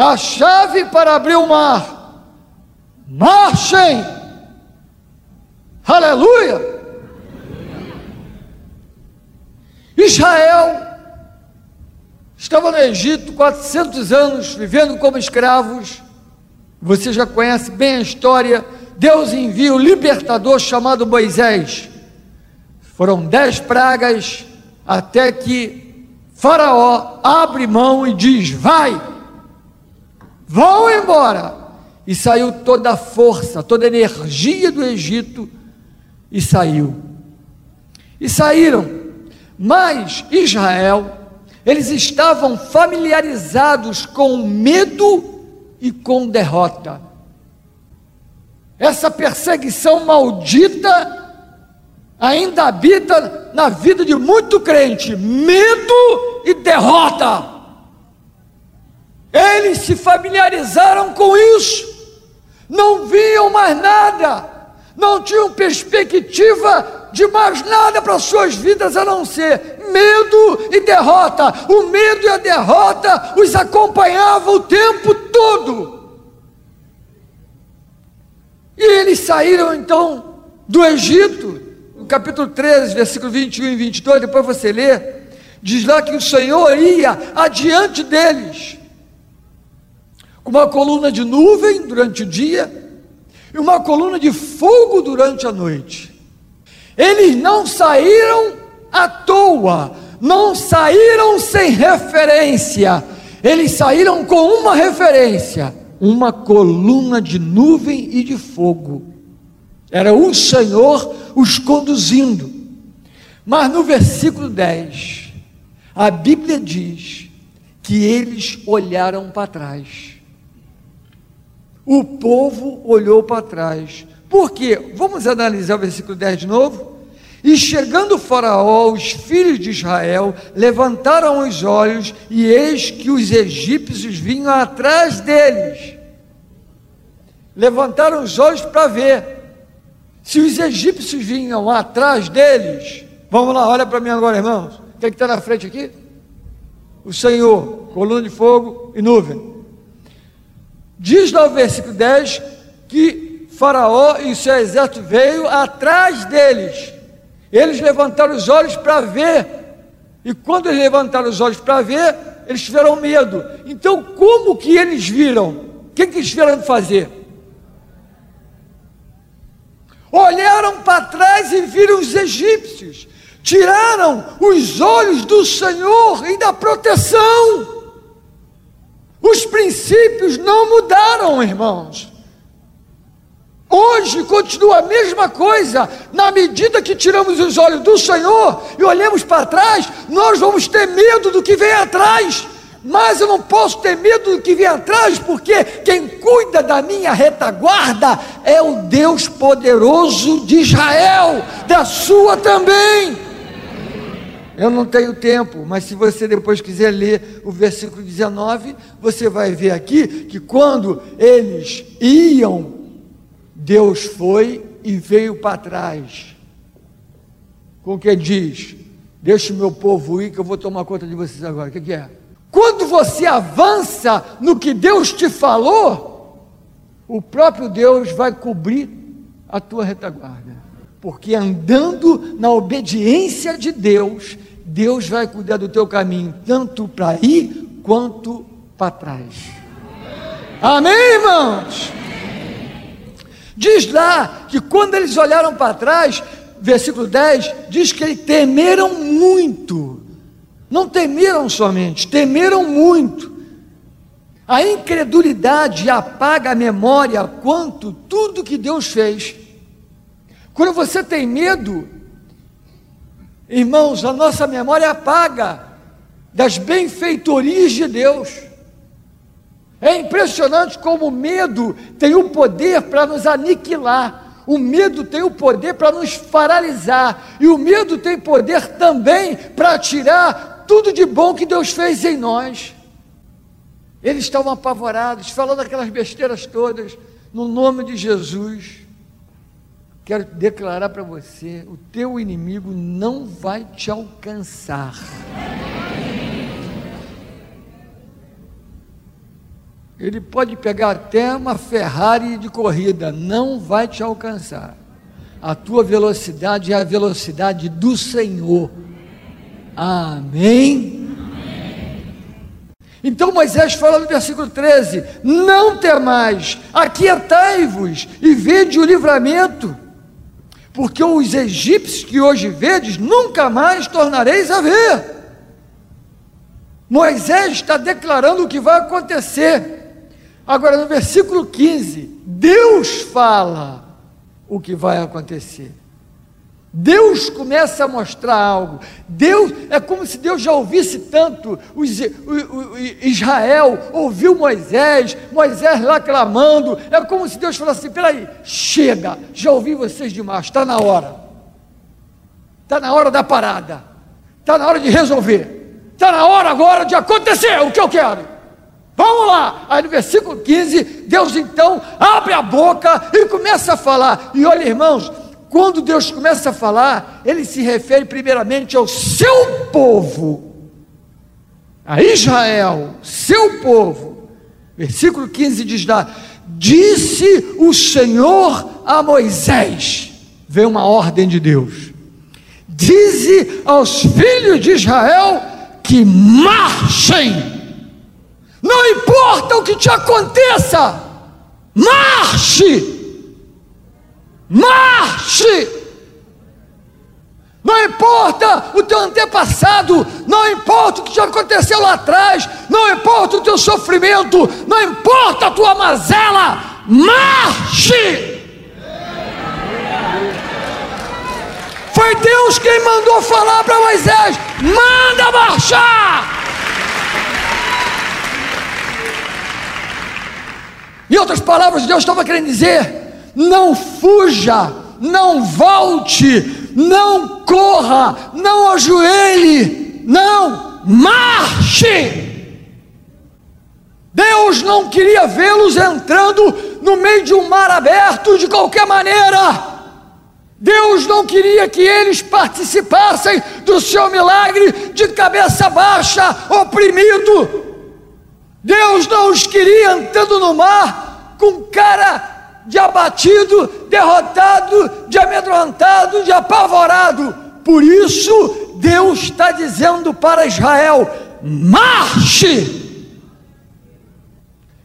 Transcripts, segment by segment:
a chave para abrir o mar. Marchem! Aleluia! Israel estava no Egito 400 anos, vivendo como escravos. Você já conhece bem a história. Deus envia o libertador chamado Moisés. Foram dez pragas até que Faraó abre mão e diz: Vai, vão embora. E saiu toda a força, toda a energia do Egito e saiu. E saíram. Mas Israel, eles estavam familiarizados com medo e com derrota. Essa perseguição maldita ainda habita na vida de muito crente medo e derrota. Eles se familiarizaram com isso, não viam mais nada, não tinham perspectiva de mais nada para suas vidas a não ser medo e derrota. O medo e a derrota os acompanhavam o tempo todo. E eles saíram então do Egito, capítulo 13, versículo 21 e 22, depois você lê, diz lá que o Senhor ia adiante deles, uma coluna de nuvem durante o dia e uma coluna de fogo durante a noite. Eles não saíram à toa, não saíram sem referência, eles saíram com uma referência: uma coluna de nuvem e de fogo. Era o Senhor os conduzindo. Mas no versículo 10, a Bíblia diz que eles olharam para trás. O povo olhou para trás. Por quê? Vamos analisar o versículo 10 de novo? E chegando Faraó, os filhos de Israel levantaram os olhos, e eis que os egípcios vinham atrás deles. Levantaram os olhos para ver. Se os egípcios vinham atrás deles, vamos lá, olha para mim agora, irmãos. Quem é está na frente aqui? O Senhor, coluna de fogo e nuvem. Diz lá o versículo 10 que Faraó e seu exército veio atrás deles. Eles levantaram os olhos para ver. E quando eles levantaram os olhos para ver, eles tiveram medo. Então, como que eles viram? O que, que eles tiveram fazer? olharam para trás e viram os egípcios, tiraram os olhos do Senhor e da proteção. Os princípios não mudaram, irmãos. Hoje continua a mesma coisa. Na medida que tiramos os olhos do Senhor e olhamos para trás, nós vamos ter medo do que vem atrás mas eu não posso ter medo do que vem atrás, porque quem cuida da minha retaguarda é o Deus poderoso de Israel, da sua também. Eu não tenho tempo, mas se você depois quiser ler o versículo 19, você vai ver aqui que quando eles iam, Deus foi e veio para trás. Com quem diz: Deixa o meu povo ir, que eu vou tomar conta de vocês agora. O que, que é? Quando você avança no que Deus te falou, o próprio Deus vai cobrir a tua retaguarda. Porque andando na obediência de Deus, Deus vai cuidar do teu caminho, tanto para ir quanto para trás. Amém, irmãos? Diz lá que quando eles olharam para trás, versículo 10, diz que eles temeram muito. Não temeram somente, temeram muito. A incredulidade apaga a memória quanto tudo que Deus fez. Quando você tem medo, irmãos, a nossa memória apaga das benfeitorias de Deus. É impressionante como o medo tem o poder para nos aniquilar. O medo tem o poder para nos paralisar. E o medo tem poder também para tirar tudo de bom que Deus fez em nós. Eles estavam apavorados, falando aquelas besteiras todas, no nome de Jesus. Quero declarar para você: o teu inimigo não vai te alcançar. Ele pode pegar até uma Ferrari de corrida, não vai te alcançar. A tua velocidade é a velocidade do Senhor. Amém? Então Moisés fala no versículo 13: Não temais, aquietai-vos e vede o livramento, porque os egípcios que hoje vedes, nunca mais tornareis a ver. Moisés está declarando o que vai acontecer. Agora, no versículo 15, Deus fala o que vai acontecer. Deus começa a mostrar algo. Deus é como se Deus já ouvisse tanto. o, o, Israel ouviu Moisés, Moisés lá clamando. É como se Deus falasse assim: peraí, chega, já ouvi vocês demais, está na hora. Está na hora da parada. Está na hora de resolver. Está na hora agora de acontecer o que eu quero. Vamos lá. Aí no versículo 15, Deus então abre a boca e começa a falar. E olha, irmãos, quando Deus começa a falar, ele se refere primeiramente ao seu povo, a Israel, seu povo. Versículo 15 diz lá: Disse o Senhor a Moisés, vem uma ordem de Deus: Dize aos filhos de Israel que marchem, não importa o que te aconteça, marche Marche! Não importa o teu antepassado, não importa o que te aconteceu lá atrás, não importa o teu sofrimento, não importa a tua mazela, marche! Foi Deus quem mandou falar para Moisés: manda marchar! Em outras palavras, Deus estava querendo dizer: não fuja, não volte, não corra, não ajoelhe, não, marche. Deus não queria vê-los entrando no meio de um mar aberto de qualquer maneira. Deus não queria que eles participassem do seu milagre de cabeça baixa, oprimido. Deus não os queria entrando no mar com cara de abatido, derrotado, de amedrontado, de apavorado. Por isso, Deus está dizendo para Israel: marche!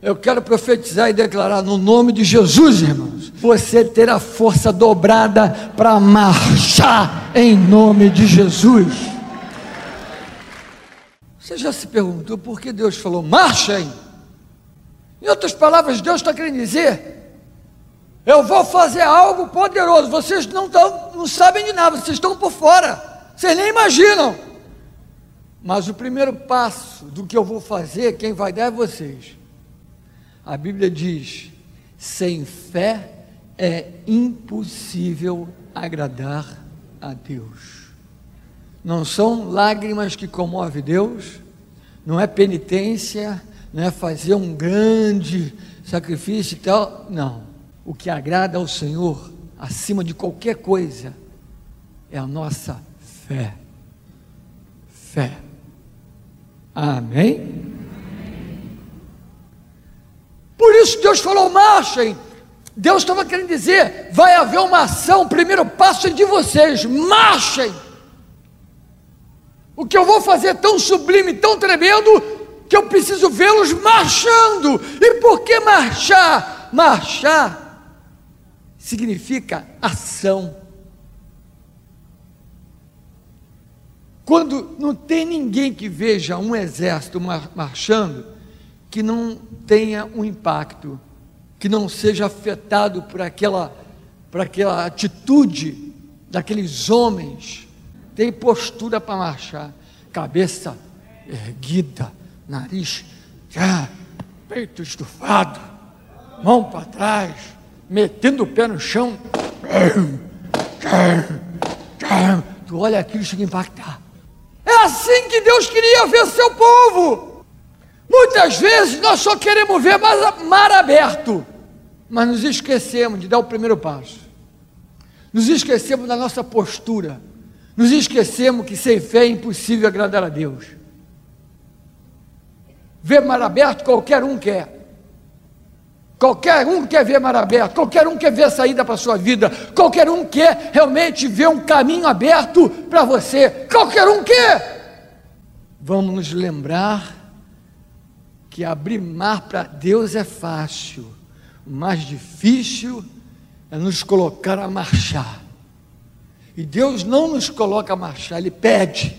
Eu quero profetizar e declarar no nome de Jesus, irmãos. Você terá força dobrada para marchar em nome de Jesus. Você já se perguntou por que Deus falou marchem? Em outras palavras, Deus está querendo dizer: eu vou fazer algo poderoso. Vocês não, tão, não sabem de nada, vocês estão por fora. Vocês nem imaginam. Mas o primeiro passo do que eu vou fazer, quem vai dar é vocês. A Bíblia diz: sem fé é impossível agradar a Deus. Não são lágrimas que comovem Deus, não é penitência, não é fazer um grande sacrifício e tal, não. O que agrada ao Senhor, acima de qualquer coisa, é a nossa fé. Fé. Amém? Por isso Deus falou: marchem. Deus estava querendo dizer: vai haver uma ação, o primeiro passo é de vocês, marchem. O que eu vou fazer é tão sublime, tão tremendo, que eu preciso vê-los marchando. E por que marchar? Marchar significa ação. Quando não tem ninguém que veja um exército marchando, que não tenha um impacto, que não seja afetado por aquela, por aquela atitude daqueles homens, tem postura para marchar, cabeça erguida, nariz, já, peito estufado, mão para trás, metendo o pé no chão. Tu olha aquilo e chega a impactar. É assim que Deus queria ver seu povo. Muitas vezes nós só queremos ver mar aberto, mas nos esquecemos de dar o primeiro passo. Nos esquecemos da nossa postura. Nos esquecemos que sem fé é impossível agradar a Deus. Ver mar aberto qualquer um quer. Qualquer um quer ver mar aberto, qualquer um quer ver saída para a sua vida, qualquer um quer realmente ver um caminho aberto para você, qualquer um quer. Vamos nos lembrar que abrir mar para Deus é fácil, o mais difícil é nos colocar a marchar. E Deus não nos coloca a marchar, Ele pede.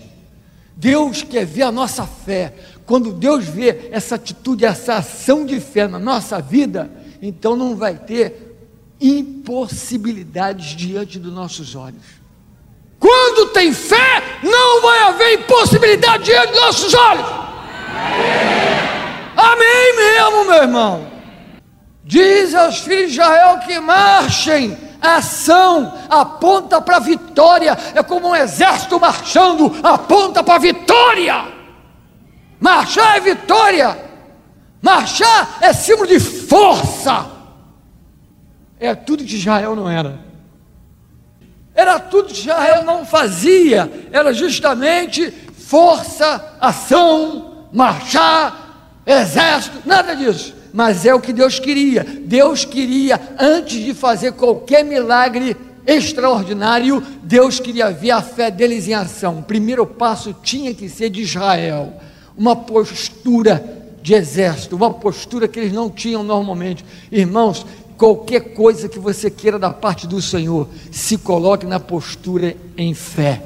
Deus quer ver a nossa fé. Quando Deus vê essa atitude, essa ação de fé na nossa vida, então não vai ter impossibilidades diante dos nossos olhos. Quando tem fé, não vai haver impossibilidade diante dos nossos olhos. Amém mesmo, meu irmão. Diz aos filhos de Israel que marchem ação aponta para a vitória, é como um exército marchando, aponta para a vitória. Marchar é vitória, marchar é símbolo de força. É tudo que Israel não era. Era tudo que Israel não fazia, era justamente força, ação, marchar, exército, nada disso mas é o que Deus queria. Deus queria, antes de fazer qualquer milagre extraordinário, Deus queria ver a fé deles em ação. O primeiro passo tinha que ser de Israel, uma postura de exército, uma postura que eles não tinham normalmente. Irmãos, qualquer coisa que você queira da parte do Senhor, se coloque na postura em fé.